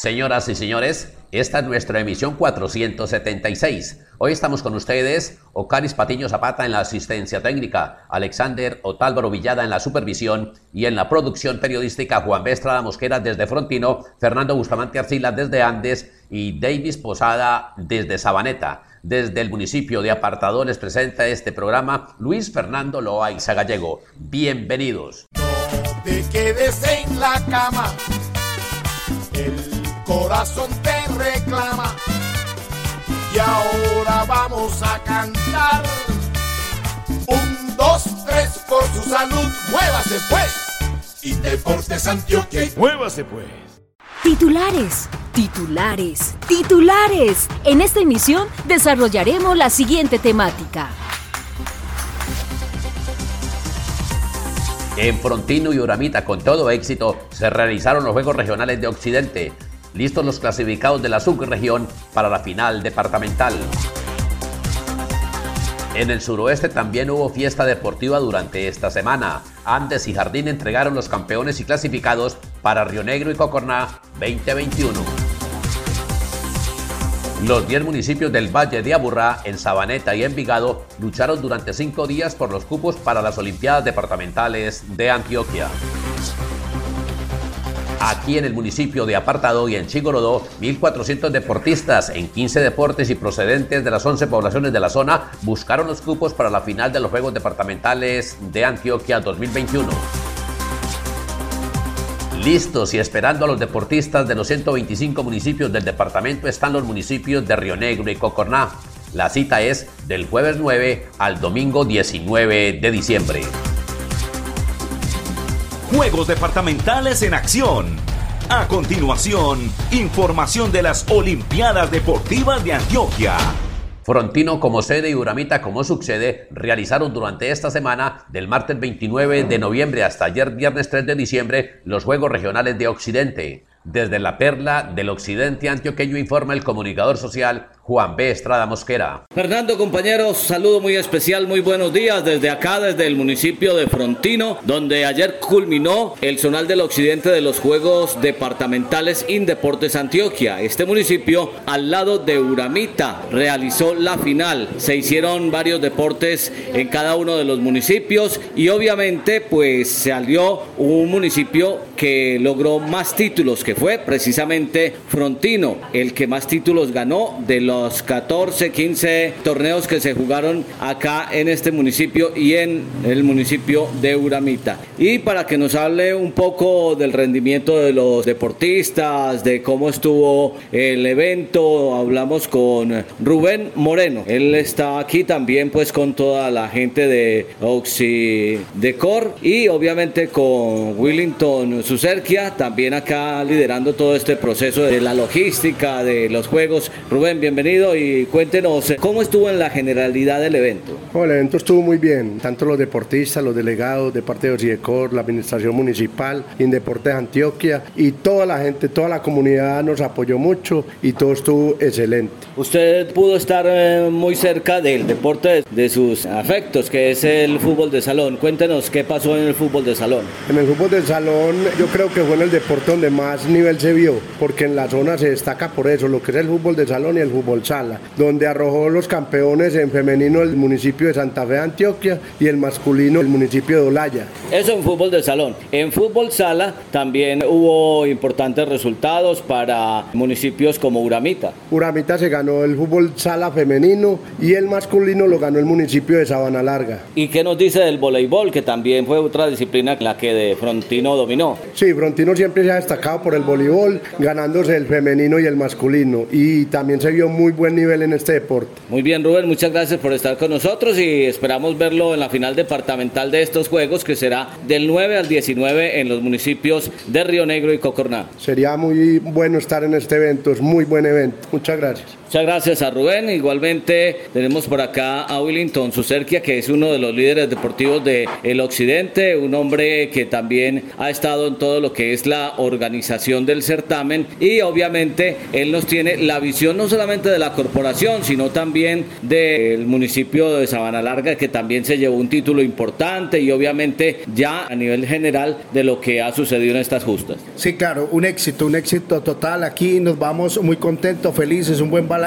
Señoras y señores, esta es nuestra emisión 476. Hoy estamos con ustedes, Ocaris Patiño Zapata en la asistencia técnica, Alexander Otálvaro Villada en la supervisión y en la producción periodística Juan B. Estrada Mosquera desde Frontino, Fernando Bustamante Arcila desde Andes y Davis Posada desde Sabaneta. Desde el municipio de Apartador les presenta este programa Luis Fernando Loaiza Gallego. Bienvenidos. No te quedes en la cama, el corazón te reclama. Y ahora vamos a cantar. Un, dos, tres, por su salud, muévase pues. Y Deportes Antioquia. Muévase pues. Titulares, titulares, titulares. En esta emisión desarrollaremos la siguiente temática. En Frontino y Uramita, con todo éxito, se realizaron los Juegos Regionales de Occidente listos los clasificados de la subregión para la final departamental. En el suroeste también hubo fiesta deportiva durante esta semana. Andes y Jardín entregaron los campeones y clasificados para Río Negro y Cocorná 2021. Los 10 municipios del Valle de Aburrá, en Sabaneta y Envigado lucharon durante cinco días por los cupos para las Olimpiadas Departamentales de Antioquia. Aquí en el municipio de Apartado y en Chigorodó, 1.400 deportistas en 15 deportes y procedentes de las 11 poblaciones de la zona buscaron los cupos para la final de los Juegos Departamentales de Antioquia 2021. Listos y esperando a los deportistas de los 125 municipios del departamento están los municipios de Río Negro y Cocorná. La cita es del jueves 9 al domingo 19 de diciembre. Juegos departamentales en acción. A continuación, información de las Olimpiadas Deportivas de Antioquia. Frontino como sede y Uramita como subsede realizaron durante esta semana, del martes 29 de noviembre hasta ayer viernes 3 de diciembre, los Juegos Regionales de Occidente. Desde la perla del occidente antioqueño informa el comunicador social Juan B. Estrada Mosquera. Fernando, compañeros, saludo muy especial, muy buenos días desde acá, desde el municipio de Frontino, donde ayer culminó el zonal del occidente de los Juegos Departamentales Indeportes Antioquia. Este municipio, al lado de Uramita, realizó la final. Se hicieron varios deportes en cada uno de los municipios y obviamente pues salió un municipio que logró más títulos, que fue precisamente Frontino, el que más títulos ganó de los 14, 15 torneos que se jugaron acá en este municipio y en el municipio de Uramita. Y para que nos hable un poco del rendimiento de los deportistas, de cómo estuvo el evento, hablamos con Rubén Moreno. Él está aquí también pues con toda la gente de Oxidecor y obviamente con Willington Sucerquia, también acá liderando todo este proceso de la logística de los juegos. Rubén, bienvenido y cuéntenos cómo estuvo en la generalidad del evento. el evento estuvo muy bien, tanto los deportistas, los delegados de parte de OCIDECOR, la administración municipal, Indeportes Antioquia y toda la gente, toda la comunidad nos apoyó mucho y todo estuvo excelente. Usted pudo estar eh, muy cerca del deporte de sus afectos, que es el fútbol de salón. Cuéntenos qué pasó en el fútbol de salón. En el fútbol de salón yo creo que fue en el deporte donde más nivel se vio, porque en la zona se destaca por eso, lo que es el fútbol de salón y el fútbol Sala, donde arrojó los campeones en femenino el municipio de Santa Fe, Antioquia, y el masculino el municipio de Olaya. Eso en fútbol de salón. En fútbol sala también hubo importantes resultados para municipios como Uramita. Uramita se ganó el fútbol sala femenino y el masculino lo ganó el municipio de Sabana Larga. ¿Y qué nos dice del voleibol, que también fue otra disciplina la que de Frontino dominó? Sí, Frontino siempre se ha destacado por el voleibol, ganándose el femenino y el masculino. Y también se vio muy muy buen nivel en este deporte. Muy bien, Rubén, muchas gracias por estar con nosotros y esperamos verlo en la final departamental de estos Juegos, que será del 9 al 19 en los municipios de Río Negro y Cocorná. Sería muy bueno estar en este evento, es muy buen evento. Muchas gracias. Muchas gracias a Rubén. Igualmente tenemos por acá a Willington Sucerquia, que es uno de los líderes deportivos del el Occidente, un hombre que también ha estado en todo lo que es la organización del certamen y obviamente él nos tiene la visión no solamente de la corporación, sino también del municipio de Sabana Larga, que también se llevó un título importante y obviamente ya a nivel general de lo que ha sucedido en estas justas. Sí, claro, un éxito, un éxito total. Aquí nos vamos muy contentos, felices, un buen balance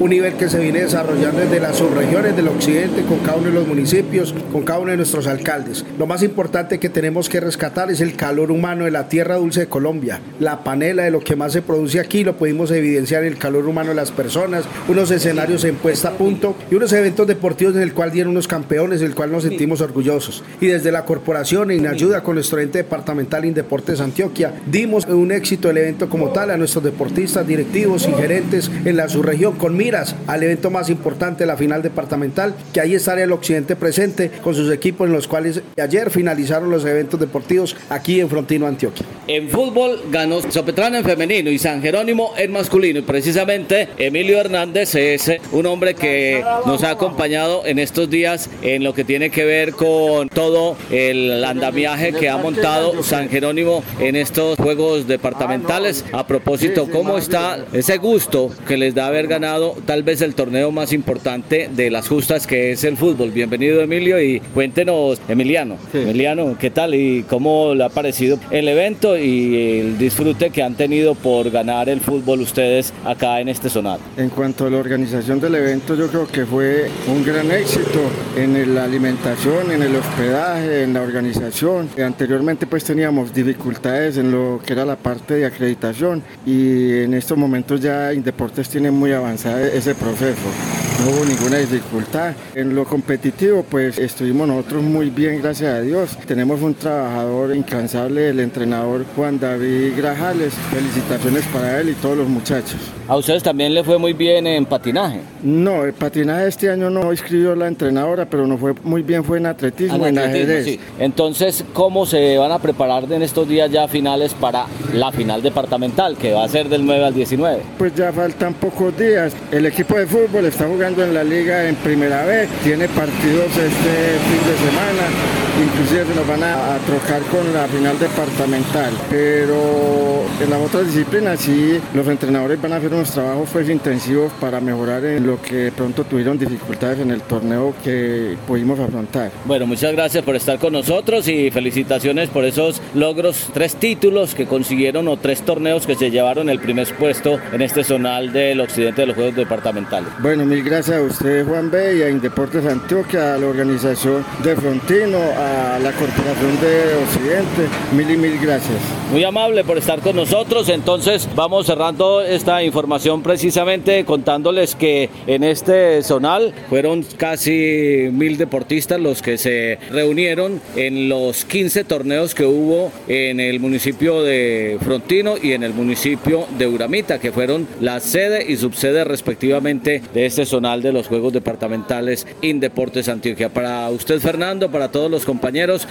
un nivel que se viene desarrollando desde las subregiones del occidente, con cada uno de los municipios, con cada uno de nuestros alcaldes. Lo más importante que tenemos que rescatar es el calor humano de la tierra dulce de Colombia. La panela de lo que más se produce aquí lo pudimos evidenciar en el calor humano de las personas, unos escenarios en puesta a punto y unos eventos deportivos en el cual dieron unos campeones, del cual nos sentimos orgullosos. Y desde la corporación, en ayuda con nuestro ente departamental Indeportes Antioquia, dimos un éxito el evento como tal a nuestros deportistas, directivos y gerentes en la subregión región con miras al evento más importante, la final departamental, que ahí estará el occidente presente con sus equipos en los cuales ayer finalizaron los eventos deportivos aquí en Frontino, Antioquia. En fútbol ganó Sopetrano en femenino y San Jerónimo en masculino y precisamente Emilio Hernández es un hombre que nos ha acompañado en estos días en lo que tiene que ver con todo el andamiaje que ha montado San Jerónimo en estos juegos departamentales. A propósito, ¿cómo está ese gusto que les da haber ganado tal vez el torneo más importante de las justas que es el fútbol. Bienvenido Emilio y cuéntenos, Emiliano, Emiliano, ¿qué tal y cómo le ha parecido el evento y el disfrute que han tenido por ganar el fútbol ustedes acá en este sonar? En cuanto a la organización del evento, yo creo que fue un gran éxito en la alimentación, en el hospedaje, en la organización. Anteriormente pues teníamos dificultades en lo que era la parte de acreditación y en estos momentos ya Indeportes tiene muy avanzado ese proceso. No hubo ninguna dificultad. En lo competitivo, pues estuvimos nosotros muy bien, gracias a Dios. Tenemos un trabajador incansable, el entrenador Juan David Grajales. Felicitaciones para él y todos los muchachos. ¿A ustedes también le fue muy bien en patinaje? No, el patinaje este año no inscribió la entrenadora, pero no fue muy bien, fue en atletismo, en ajedrez. Entonces, ¿cómo se van a preparar en estos días ya finales para la final departamental, que va a ser del 9 al 19? Pues ya faltan pocos días. El equipo de fútbol está jugando en la liga en primera vez, tiene partidos este fin de semana, inclusive se nos van a, trocar con la final departamental, pero en las otras disciplinas sí, los entrenadores van a hacer unos trabajos pues, intensivos para mejorar en lo que pronto tuvieron dificultades en el torneo que pudimos afrontar. Bueno, muchas gracias por estar con nosotros y felicitaciones por esos logros, tres títulos que consiguieron o tres torneos que se llevaron el primer puesto en este zonal del occidente de los Juegos Departamentales. Bueno, mil gracias a usted Juan B y a Indeportes Antioquia, a la organización de Frontino, a la Corporación de Occidente, mil y mil gracias. Muy amable por estar con nosotros, entonces vamos cerrando esta información precisamente contándoles que en este zonal fueron casi mil deportistas los que se reunieron en los 15 torneos que hubo en el municipio de Frontino y en el municipio de Uramita, que fueron la sede y subsede respectivamente de este zonal de los Juegos Departamentales Indeportes Antioquia. Para usted Fernando, para todos los compañeros,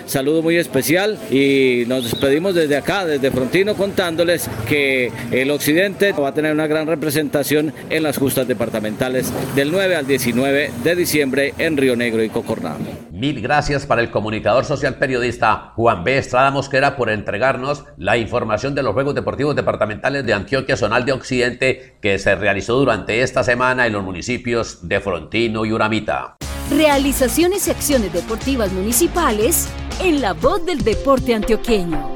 saludo muy especial y nos despedimos desde acá, desde Frontino, contándoles que el occidente va a tener una gran representación en las justas departamentales del 9 al 19 de diciembre en Río Negro y Cocorná. Mil gracias para el comunicador social periodista Juan B. Estrada Mosquera por entregarnos la información de los Juegos Deportivos Departamentales de Antioquia Zonal de Occidente que se realizó durante esta semana en los municipios de Frontino y Uramita. Realizaciones y acciones deportivas municipales en la voz del deporte antioqueño.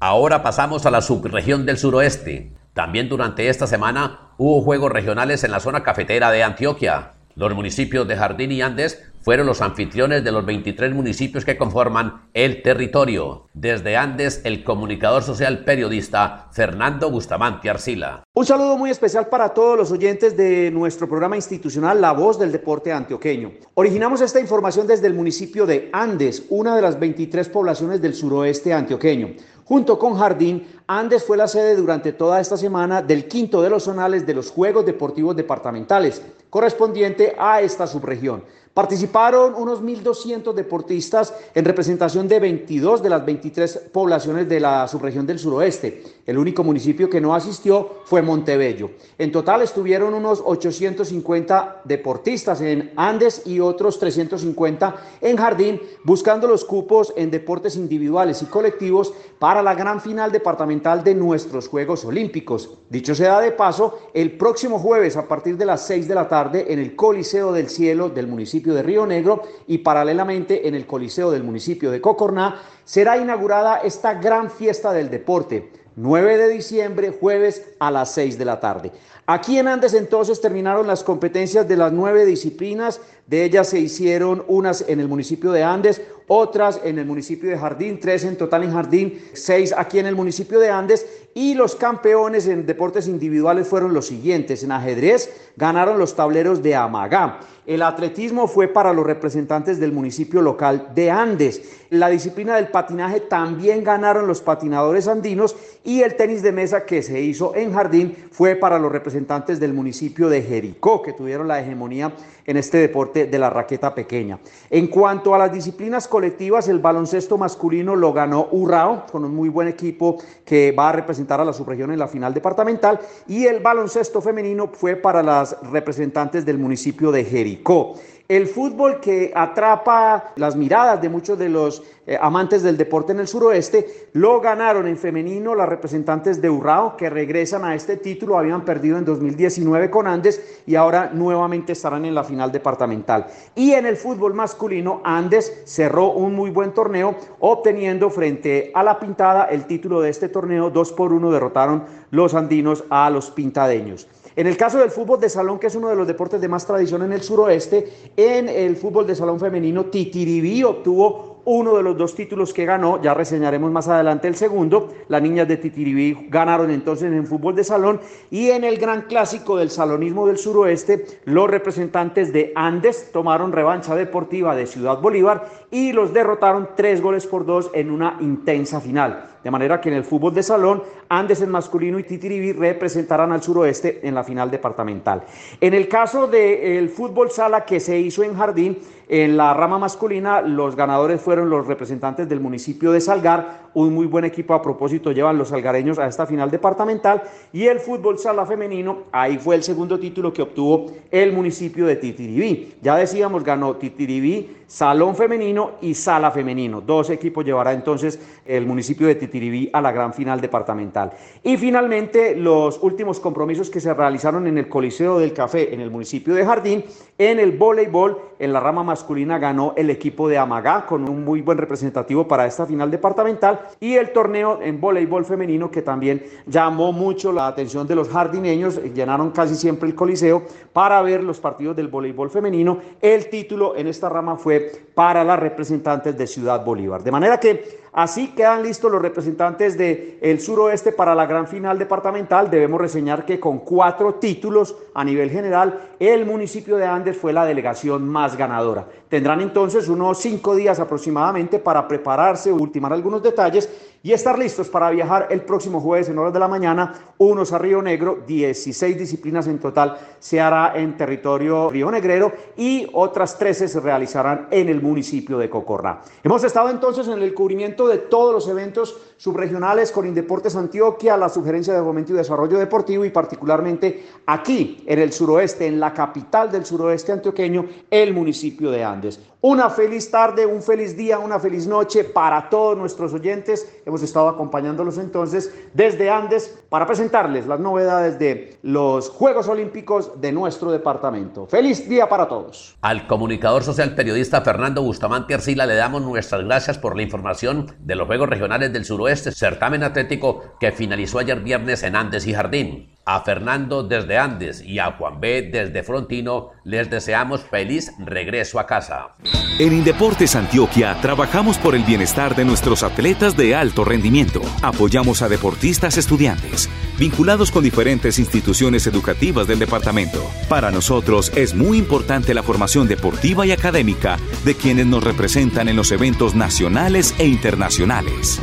Ahora pasamos a la subregión del suroeste. También durante esta semana hubo juegos regionales en la zona cafetera de Antioquia. Los municipios de Jardín y Andes fueron los anfitriones de los 23 municipios que conforman el territorio. Desde Andes, el comunicador social periodista Fernando Bustamante Arcila. Un saludo muy especial para todos los oyentes de nuestro programa institucional La Voz del Deporte Antioqueño. Originamos esta información desde el municipio de Andes, una de las 23 poblaciones del suroeste antioqueño. Junto con Jardín, Andes fue la sede durante toda esta semana del quinto de los zonales de los Juegos Deportivos Departamentales, correspondiente a esta subregión. Participaron unos 1.200 deportistas en representación de 22 de las 23 poblaciones de la subregión del suroeste. El único municipio que no asistió fue Montebello. En total estuvieron unos 850 deportistas en Andes y otros 350 en Jardín, buscando los cupos en deportes individuales y colectivos para la gran final departamental de nuestros Juegos Olímpicos. Dicho sea de paso, el próximo jueves a partir de las 6 de la tarde en el Coliseo del Cielo del municipio de Río Negro y paralelamente en el Coliseo del municipio de Cocorná será inaugurada esta gran fiesta del deporte. 9 de diciembre, jueves a las 6 de la tarde. Aquí en Andes entonces terminaron las competencias de las nueve disciplinas, de ellas se hicieron unas en el municipio de Andes, otras en el municipio de Jardín, tres en total en Jardín, seis aquí en el municipio de Andes y los campeones en deportes individuales fueron los siguientes. En ajedrez ganaron los tableros de Amagá. El atletismo fue para los representantes del municipio local de Andes. La disciplina del patinaje también ganaron los patinadores andinos y el tenis de mesa que se hizo en Jardín fue para los representantes del municipio de Jericó, que tuvieron la hegemonía en este deporte de la raqueta pequeña. En cuanto a las disciplinas colectivas, el baloncesto masculino lo ganó Urrao, con un muy buen equipo que va a representar a la subregión en la final departamental, y el baloncesto femenino fue para las representantes del municipio de Jericó. El fútbol que atrapa las miradas de muchos de los eh, amantes del deporte en el suroeste, lo ganaron en femenino las representantes de Urrao, que regresan a este título, habían perdido en 2019 con Andes y ahora nuevamente estarán en la final departamental. Y en el fútbol masculino, Andes cerró un muy buen torneo, obteniendo frente a la Pintada el título de este torneo, dos por uno derrotaron los andinos a los pintadeños. En el caso del fútbol de salón, que es uno de los deportes de más tradición en el suroeste, en el fútbol de salón femenino, Titiribí obtuvo uno de los dos títulos que ganó, ya reseñaremos más adelante el segundo, las niñas de Titiribí ganaron entonces en fútbol de salón y en el gran clásico del salonismo del suroeste, los representantes de Andes tomaron revancha deportiva de Ciudad Bolívar y los derrotaron tres goles por dos en una intensa final. De manera que en el fútbol de salón, Andes en masculino y Titiribí representarán al suroeste en la final departamental. En el caso del fútbol sala que se hizo en Jardín, en la rama masculina, los ganadores fueron los representantes del municipio de Salgar, un muy buen equipo a propósito llevan los salgareños a esta final departamental, y el fútbol sala femenino, ahí fue el segundo título que obtuvo el municipio de Titiribí. Ya decíamos, ganó Titiribí, Salón Femenino y Sala Femenino. Dos equipos llevará entonces el municipio de Titiribí a la gran final departamental. Y finalmente, los últimos compromisos que se realizaron en el Coliseo del Café en el municipio de Jardín, en el voleibol, en la rama masculina ganó el equipo de Amagá con un muy buen representativo para esta final departamental y el torneo en voleibol femenino que también llamó mucho la atención de los jardineños, llenaron casi siempre el Coliseo para ver los partidos del voleibol femenino. El título en esta rama fue para las representantes de Ciudad Bolívar. De manera que Así quedan listos los representantes del el suroeste para la gran final departamental. Debemos reseñar que con cuatro títulos a nivel general, el municipio de Andes fue la delegación más ganadora. Tendrán entonces unos cinco días aproximadamente para prepararse, ultimar algunos detalles y estar listos para viajar el próximo jueves en horas de la mañana, unos a Río Negro, 16 disciplinas en total se hará en territorio río negrero y otras 13 se realizarán en el municipio de Cocorra. Hemos estado entonces en el cubrimiento de todos los eventos subregionales con Indeportes Antioquia, la sugerencia de fomento y desarrollo deportivo y particularmente aquí en el suroeste, en la capital del suroeste antioqueño, el municipio de Andes. Una feliz tarde, un feliz día, una feliz noche para todos nuestros oyentes. Hemos estado acompañándolos entonces desde Andes para presentarles las novedades de los Juegos Olímpicos de nuestro departamento. Feliz día para todos. Al comunicador social periodista Fernando Bustamante Arcila le damos nuestras gracias por la información de los Juegos Regionales del Suroeste, certamen atlético que finalizó ayer viernes en Andes y Jardín. A Fernando desde Andes y a Juan B desde Frontino les deseamos feliz regreso a casa. En Indeportes Antioquia trabajamos por el bienestar de nuestros atletas de alto rendimiento. Apoyamos a deportistas estudiantes, vinculados con diferentes instituciones educativas del departamento. Para nosotros es muy importante la formación deportiva y académica de quienes nos representan en los eventos nacionales e internacionales.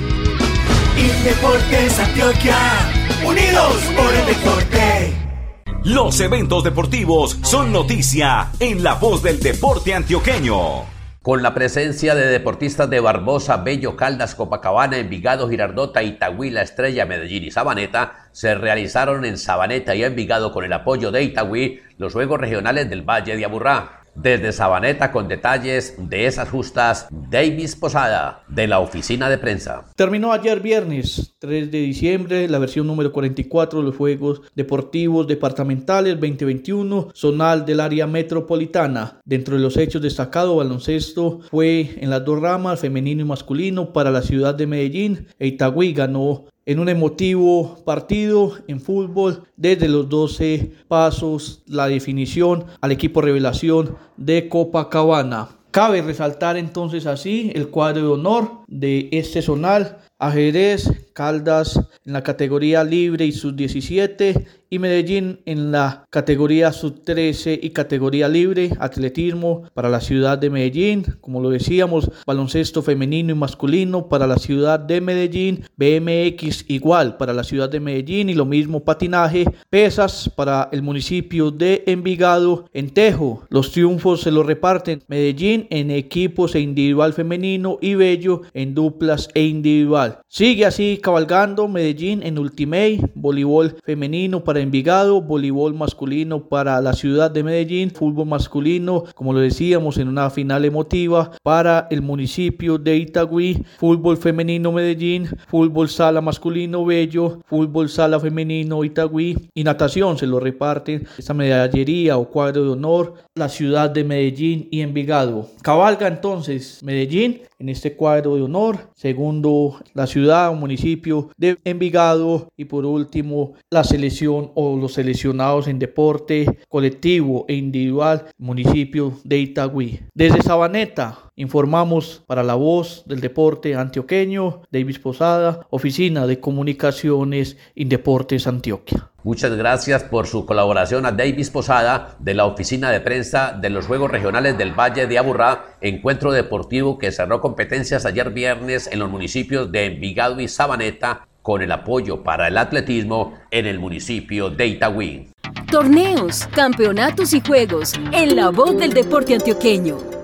Indeportes Antioquia, unidos por el deporte. Los eventos deportivos son noticia en la voz del deporte antioqueño. Con la presencia de deportistas de Barbosa, Bello, Caldas, Copacabana, Envigado, Girardota, Itagüí, La Estrella, Medellín y Sabaneta, se realizaron en Sabaneta y Envigado con el apoyo de Itagüí los Juegos Regionales del Valle de Aburrá. Desde Sabaneta con detalles de esas justas, Davis Posada, de la oficina de prensa. Terminó ayer viernes 3 de diciembre la versión número 44 de los Juegos Deportivos Departamentales 2021, zonal del área metropolitana. Dentro de los hechos destacados, baloncesto fue en las dos ramas, femenino y masculino, para la ciudad de Medellín. E Itagüí ganó en un emotivo partido en fútbol desde los 12 pasos, la definición al equipo revelación de Copacabana. Cabe resaltar entonces así el cuadro de honor de este zonal, ajedrez, Caldas en la categoría libre y sub-17 y Medellín en la categoría sub-13 y categoría libre, atletismo para la ciudad de Medellín, como lo decíamos, baloncesto femenino y masculino para la ciudad de Medellín, BMX igual para la ciudad de Medellín y lo mismo patinaje, pesas para el municipio de Envigado, en Tejo, los triunfos se los reparten Medellín en equipos e individual femenino y Bello en duplas e individual. Sigue así cabalgando Medellín en Ultimate, voleibol femenino para Envigado, voleibol masculino para la ciudad de Medellín, fútbol masculino, como lo decíamos, en una final emotiva para el municipio de Itagüí, fútbol femenino Medellín, fútbol sala masculino Bello, fútbol sala femenino Itagüí y natación se lo reparten esta medallería o cuadro de honor la ciudad de Medellín y Envigado. Cabalga entonces Medellín en este cuadro de honor, segundo la ciudad o municipio de Envigado y por último la selección o los seleccionados en deporte colectivo e individual municipio de Itagüí. Desde Sabaneta informamos para la voz del deporte antioqueño, Davis Posada, Oficina de Comunicaciones y Deportes Antioquia. Muchas gracias por su colaboración a Davis Posada de la oficina de prensa de los Juegos Regionales del Valle de Aburrá, encuentro deportivo que cerró competencias ayer viernes en los municipios de Envigado y Sabaneta con el apoyo para el atletismo en el municipio de Itagüí. Torneos, campeonatos y juegos en la voz del deporte antioqueño.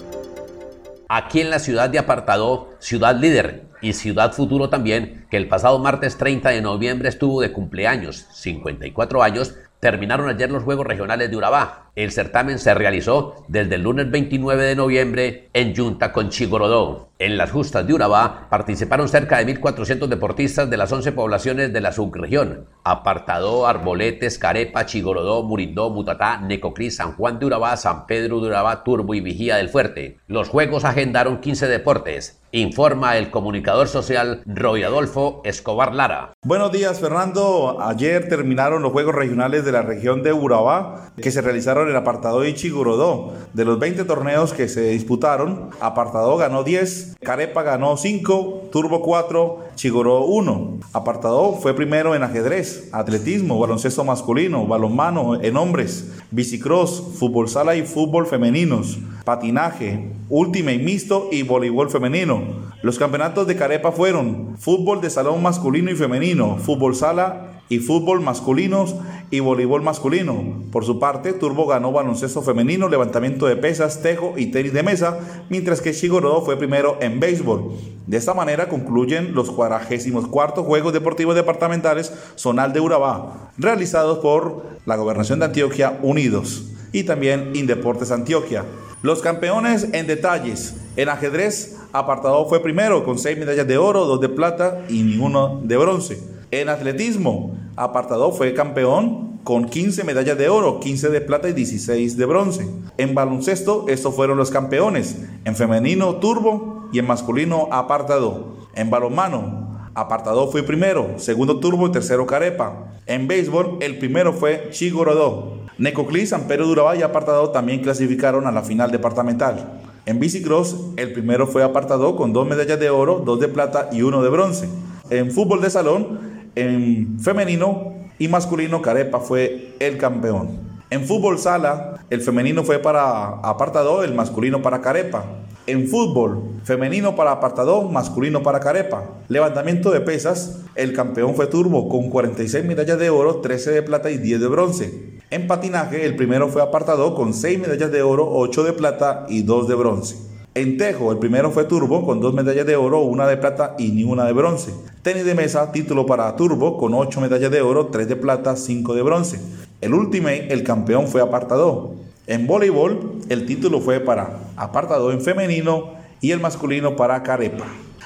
Aquí en la ciudad de Apartado, ciudad líder y ciudad futuro también, que el pasado martes 30 de noviembre estuvo de cumpleaños, 54 años, terminaron ayer los Juegos Regionales de Urabá. El certamen se realizó desde el lunes 29 de noviembre en Junta con Chigorodó. En las justas de Urabá participaron cerca de 1.400 deportistas de las 11 poblaciones de la subregión. Apartadó, Arboletes, Carepa, Chigorodó, Murindó, Mutatá, Necoclí, San Juan de Urabá, San Pedro de Urabá, Turbo y Vigía del Fuerte. Los Juegos agendaron 15 deportes. Informa el comunicador social Roy Adolfo Escobar Lara. Buenos días, Fernando. Ayer terminaron los Juegos Regionales de la región de Urabá que se realizaron en Apartado y Chigurodó. De los 20 torneos que se disputaron, Apartado ganó 10, Carepa ganó 5, Turbo 4, Chigurodó 1. Apartado fue primero en ajedrez, atletismo, baloncesto masculino, balonmano en hombres, bicicross, fútbol sala y fútbol femeninos, patinaje, última y mixto y voleibol femenino. Los campeonatos de Carepa fueron fútbol de salón masculino y femenino, fútbol sala y fútbol masculinos y voleibol masculino. Por su parte, Turbo ganó baloncesto femenino, levantamiento de pesas, tejo y tenis de mesa, mientras que Shigorodo fue primero en béisbol. De esta manera concluyen los 44 Juegos Deportivos Departamentales Zonal de Urabá, realizados por la Gobernación de Antioquia Unidos y también Indeportes Antioquia. Los campeones en detalles. En ajedrez, apartado fue primero con 6 medallas de oro, 2 de plata y ninguno de bronce. En atletismo, Apartado fue campeón con 15 medallas de oro, 15 de plata y 16 de bronce. En baloncesto, estos fueron los campeones. En femenino, Turbo y en masculino, Apartado. En balonmano, Apartado fue primero, segundo Turbo y tercero Carepa. En béisbol, el primero fue Chigorodó. Necoclí, San Pedro de Urabá y Apartado también clasificaron a la final departamental. En bicicross, el primero fue Apartado con dos medallas de oro, dos de plata y uno de bronce. En fútbol de salón, en femenino y masculino, Carepa fue el campeón. En fútbol sala, el femenino fue para Apartado, el masculino para Carepa. En fútbol, femenino para apartado, masculino para carepa. Levantamiento de pesas, el campeón fue Turbo con 46 medallas de oro, 13 de plata y 10 de bronce. En patinaje, el primero fue apartado con 6 medallas de oro, 8 de plata y 2 de bronce. En tejo, el primero fue Turbo con 2 medallas de oro, 1 de plata y ni una de bronce. Tenis de mesa, título para Turbo con 8 medallas de oro, 3 de plata, 5 de bronce. El Ultimate, el campeón fue apartado. En voleibol, el título fue para apartado en femenino y el masculino para carepa.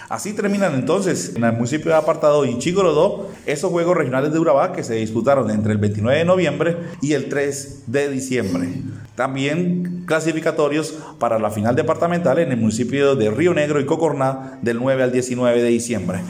Así terminan entonces en el municipio de Apartado y Chigorodó esos Juegos Regionales de Urabá que se disputaron entre el 29 de noviembre y el 3 de diciembre. También clasificatorios para la final departamental en el municipio de Río Negro y Cocorná del 9 al 19 de diciembre.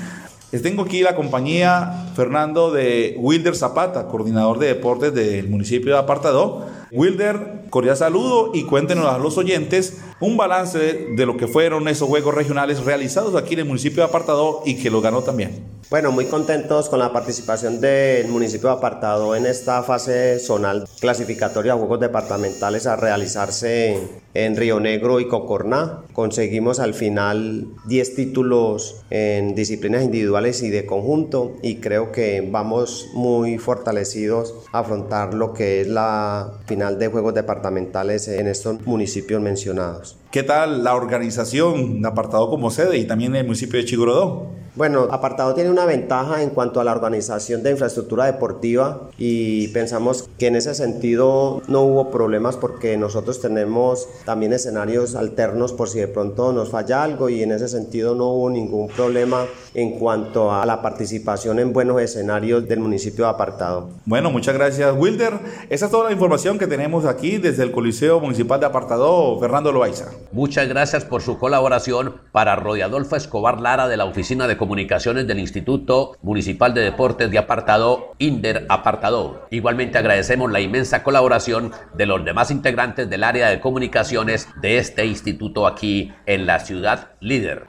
Tengo aquí la compañía Fernando de Wilder Zapata, coordinador de deportes del municipio de Apartado. Wilder, cordial saludo y cuéntenos a los oyentes un balance de lo que fueron esos juegos regionales realizados aquí en el municipio de Apartado y que lo ganó también. Bueno, muy contentos con la participación del municipio de Apartado en esta fase zonal clasificatoria a juegos departamentales a realizarse en Río Negro y Cocorná. Conseguimos al final 10 títulos en disciplinas individuales y de conjunto y creo que vamos muy fortalecidos a afrontar lo que es la final de juegos departamentales en estos municipios mencionados. us. ¿Qué tal la organización de Apartado como sede y también el municipio de Chigurodó? Bueno, Apartado tiene una ventaja en cuanto a la organización de infraestructura deportiva y pensamos que en ese sentido no hubo problemas porque nosotros tenemos también escenarios alternos por si de pronto nos falla algo y en ese sentido no hubo ningún problema en cuanto a la participación en buenos escenarios del municipio de Apartado. Bueno, muchas gracias Wilder. Esa es toda la información que tenemos aquí desde el Coliseo Municipal de Apartado, Fernando Loaiza. Muchas gracias por su colaboración para Rodolfo Escobar Lara de la Oficina de Comunicaciones del Instituto Municipal de Deportes de Apartado, Inder Apartado. Igualmente agradecemos la inmensa colaboración de los demás integrantes del área de comunicaciones de este instituto aquí en la ciudad líder.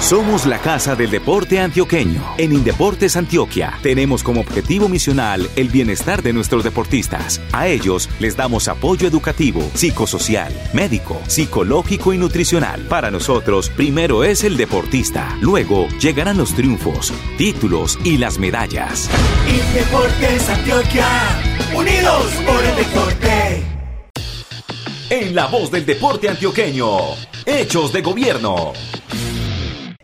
Somos la Casa del Deporte Antioqueño. En Indeportes Antioquia tenemos como objetivo misional el bienestar de nuestros deportistas. A ellos les damos apoyo educativo, psicosocial, médico, psicológico y nutricional. Para nosotros, primero es el deportista, luego llegarán los triunfos, títulos y las medallas. Indeportes Antioquia, unidos por el deporte. En la voz del deporte antioqueño, Hechos de Gobierno.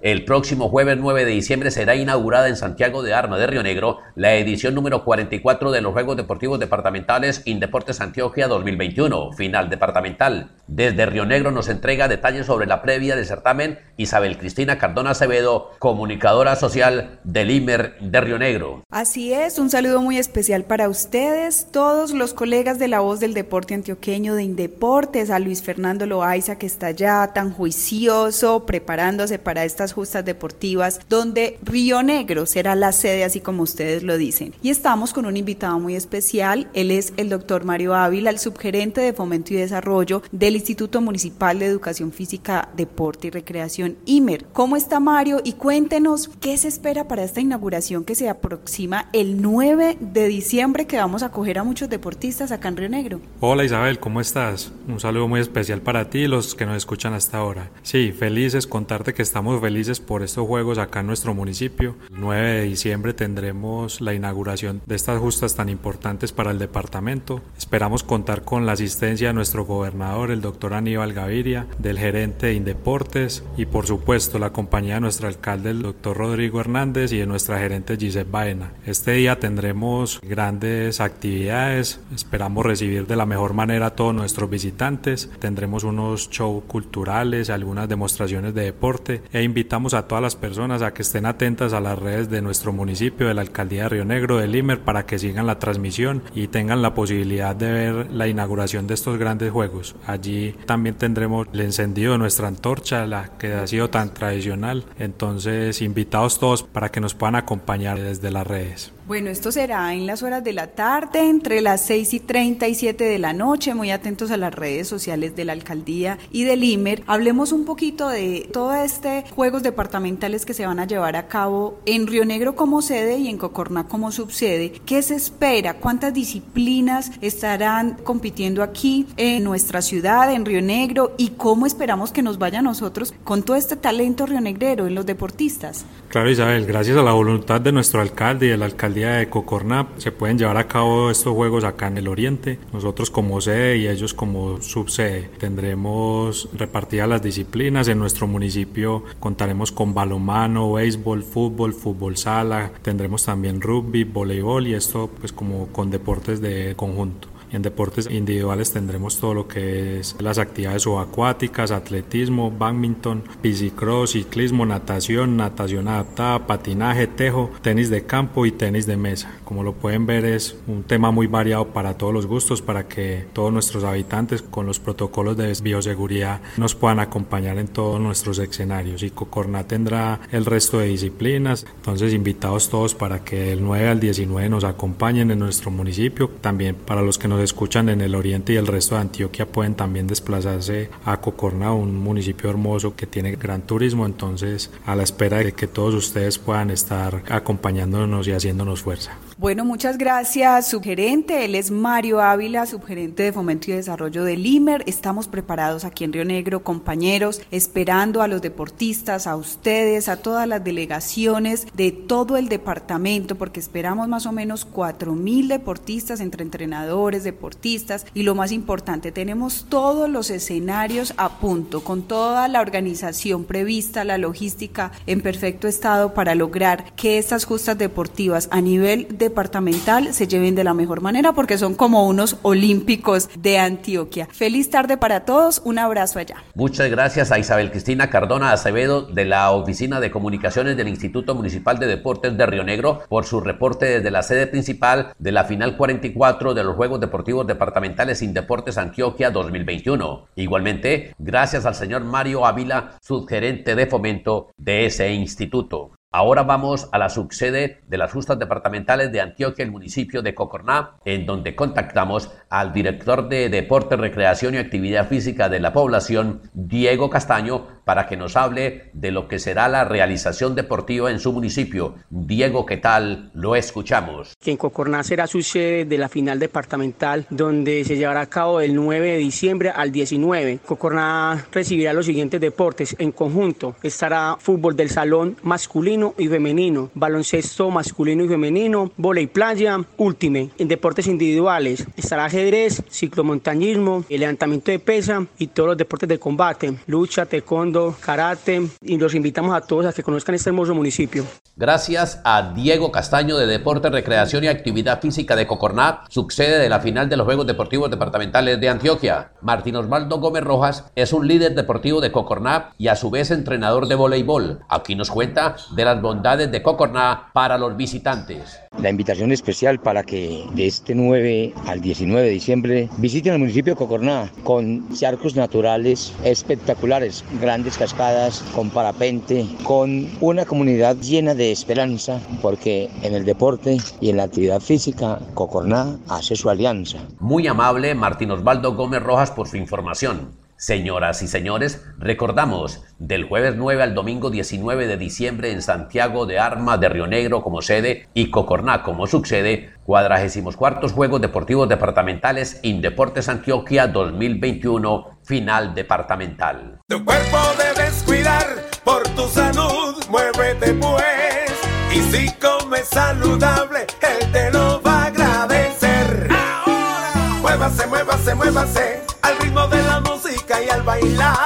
El próximo jueves 9 de diciembre será inaugurada en Santiago de Arma de Río Negro la edición número 44 de los Juegos Deportivos Departamentales Indeportes Antioquia 2021, final departamental. Desde Río Negro nos entrega detalles sobre la previa del certamen Isabel Cristina Cardona Acevedo, comunicadora social del IMER de Río Negro. Así es, un saludo muy especial para ustedes, todos los colegas de la voz del deporte antioqueño de Indeportes, a Luis Fernando Loaiza que está ya tan juicioso preparándose para estas justas deportivas, donde Río Negro será la sede, así como ustedes lo dicen. Y estamos con un invitado muy especial, él es el doctor Mario Ávila, el subgerente de Fomento y Desarrollo del Instituto Municipal de Educación Física, Deporte y Recreación, IMER. ¿Cómo está Mario? Y cuéntenos qué se espera para esta inauguración que se aproxima el 9 de diciembre, que vamos a acoger a muchos deportistas acá en Río Negro. Hola Isabel, ¿cómo estás? Un saludo muy especial para ti y los que nos escuchan hasta ahora. Sí, felices contarte que estamos felices por estos juegos acá en nuestro municipio. El 9 de diciembre tendremos la inauguración de estas justas tan importantes para el departamento. Esperamos contar con la asistencia de nuestro gobernador, el doctor Aníbal Gaviria, del gerente de Indeportes y por supuesto la compañía de nuestro alcalde, el doctor Rodrigo Hernández y de nuestra gerente Gisette Baena. Este día tendremos grandes actividades, esperamos recibir de la mejor manera a todos nuestros visitantes. Tendremos unos shows culturales, algunas demostraciones de deporte e invitamos invitamos a todas las personas a que estén atentas a las redes de nuestro municipio, de la Alcaldía de Río Negro, del IMER, para que sigan la transmisión y tengan la posibilidad de ver la inauguración de estos grandes juegos. Allí también tendremos el encendido de nuestra antorcha, la que ha sido tan tradicional. Entonces, invitados todos para que nos puedan acompañar desde las redes. Bueno, esto será en las horas de la tarde, entre las 6 y 37 de la noche. Muy atentos a las redes sociales de la alcaldía y del IMER. Hablemos un poquito de todo este juegos departamentales que se van a llevar a cabo en Río Negro como sede y en Cocorná como subsede. ¿Qué se espera? ¿Cuántas disciplinas estarán compitiendo aquí en nuestra ciudad, en Río Negro? ¿Y cómo esperamos que nos vaya a nosotros con todo este talento rionegrero en los deportistas? Claro, Isabel, gracias a la voluntad de nuestro alcalde y el alcalde día de Cocorná se pueden llevar a cabo estos juegos acá en el oriente. Nosotros como sede y ellos como subsede tendremos repartidas las disciplinas. En nuestro municipio contaremos con balonmano, béisbol, fútbol, fútbol sala. Tendremos también rugby, voleibol y esto pues como con deportes de conjunto. En deportes individuales tendremos todo lo que es las actividades subacuáticas, atletismo, badminton, bicicross, ciclismo, natación, natación adaptada, patinaje, tejo, tenis de campo y tenis de mesa. Como lo pueden ver es un tema muy variado para todos los gustos, para que todos nuestros habitantes con los protocolos de bioseguridad nos puedan acompañar en todos nuestros escenarios. Y Cocorná tendrá el resto de disciplinas, entonces invitados todos para que el 9 al 19 nos acompañen en nuestro municipio, también para los que nos escuchan en el oriente y el resto de Antioquia pueden también desplazarse a Cocorna, un municipio hermoso que tiene gran turismo, entonces a la espera de que todos ustedes puedan estar acompañándonos y haciéndonos fuerza. Bueno, muchas gracias, subgerente. Él es Mario Ávila, subgerente de Fomento y Desarrollo del IMER. Estamos preparados aquí en Río Negro, compañeros, esperando a los deportistas, a ustedes, a todas las delegaciones de todo el departamento, porque esperamos más o menos cuatro mil deportistas entre entrenadores, deportistas y lo más importante, tenemos todos los escenarios a punto, con toda la organización prevista, la logística en perfecto estado para lograr que estas justas deportivas a nivel departamental se lleven de la mejor manera porque son como unos olímpicos de Antioquia. Feliz tarde para todos, un abrazo allá. Muchas gracias a Isabel Cristina Cardona Acevedo de la Oficina de Comunicaciones del Instituto Municipal de Deportes de Río Negro por su reporte desde la sede principal de la final 44 de los Juegos Deportivos Departamentales sin Deportes Antioquia 2021. Igualmente, gracias al señor Mario Ávila, subgerente de fomento de ese instituto. Ahora vamos a la subsede de las justas departamentales de Antioquia, el municipio de Cocorná, en donde contactamos al director de Deporte, Recreación y Actividad Física de la población, Diego Castaño, para que nos hable de lo que será la realización deportiva en su municipio. Diego, ¿qué tal? Lo escuchamos. En Cocorná será su sede de la final departamental, donde se llevará a cabo del 9 de diciembre al 19. Cocorná recibirá los siguientes deportes en conjunto. Estará fútbol del salón masculino y femenino, baloncesto masculino y femenino, volei playa, últime. En deportes individuales estará ajedrez, ciclomontañismo, el levantamiento de pesa y todos los deportes de combate, lucha, taekwondo, karate. Y los invitamos a todos a que conozcan este hermoso municipio. Gracias a Diego Castaño de Deporte, Recreación y Actividad Física de Cocorná, sucede de la final de los Juegos Deportivos Departamentales de Antioquia. Martín Osvaldo Gómez Rojas es un líder deportivo de Cocorná y a su vez entrenador de voleibol. Aquí nos cuenta de la bondades de Cocorná para los visitantes. La invitación especial para que de este 9 al 19 de diciembre visiten el municipio de Cocorná con charcos naturales espectaculares, grandes cascadas, con parapente, con una comunidad llena de esperanza, porque en el deporte y en la actividad física Cocorná hace su alianza. Muy amable Martín Osvaldo Gómez Rojas por su información. Señoras y señores, recordamos del jueves 9 al domingo 19 de diciembre en Santiago de Arma de Río Negro como sede y Cocorná como subsede, cuadragésimos cuartos Juegos Deportivos Departamentales Indeportes Antioquia 2021, final departamental. Tu cuerpo debes cuidar por tu salud, muévete pues, y si comes saludable, él te lo va a agradecer. Ahora, muévase, muévase, muévase, al bailar.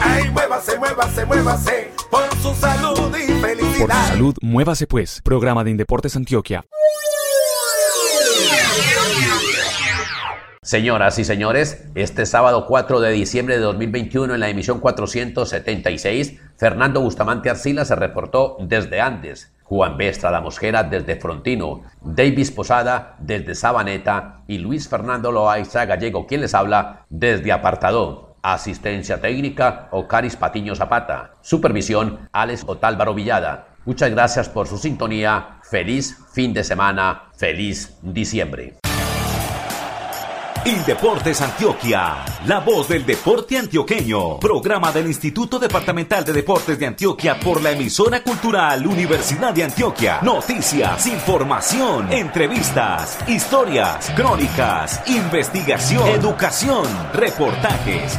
Ay, muévase, muévase, muévase, por su salud y felicidad. Por su salud, muévase pues. Programa de Indeportes Antioquia. Señoras y señores, este sábado 4 de diciembre de 2021 en la emisión 476, Fernando Bustamante Arcila se reportó desde Andes, Juan B. la Mosquera desde Frontino, Davis Posada desde Sabaneta y Luis Fernando Loaiza Gallego, quien les habla desde Apartado. Asistencia técnica, Ocaris Patiño Zapata. Supervisión, Alex Otálvaro Villada. Muchas gracias por su sintonía. Feliz fin de semana. Feliz diciembre. Indeportes Antioquia, la voz del deporte antioqueño. Programa del Instituto Departamental de Deportes de Antioquia por la emisora cultural Universidad de Antioquia. Noticias, información, entrevistas, historias, crónicas, investigación, educación, reportajes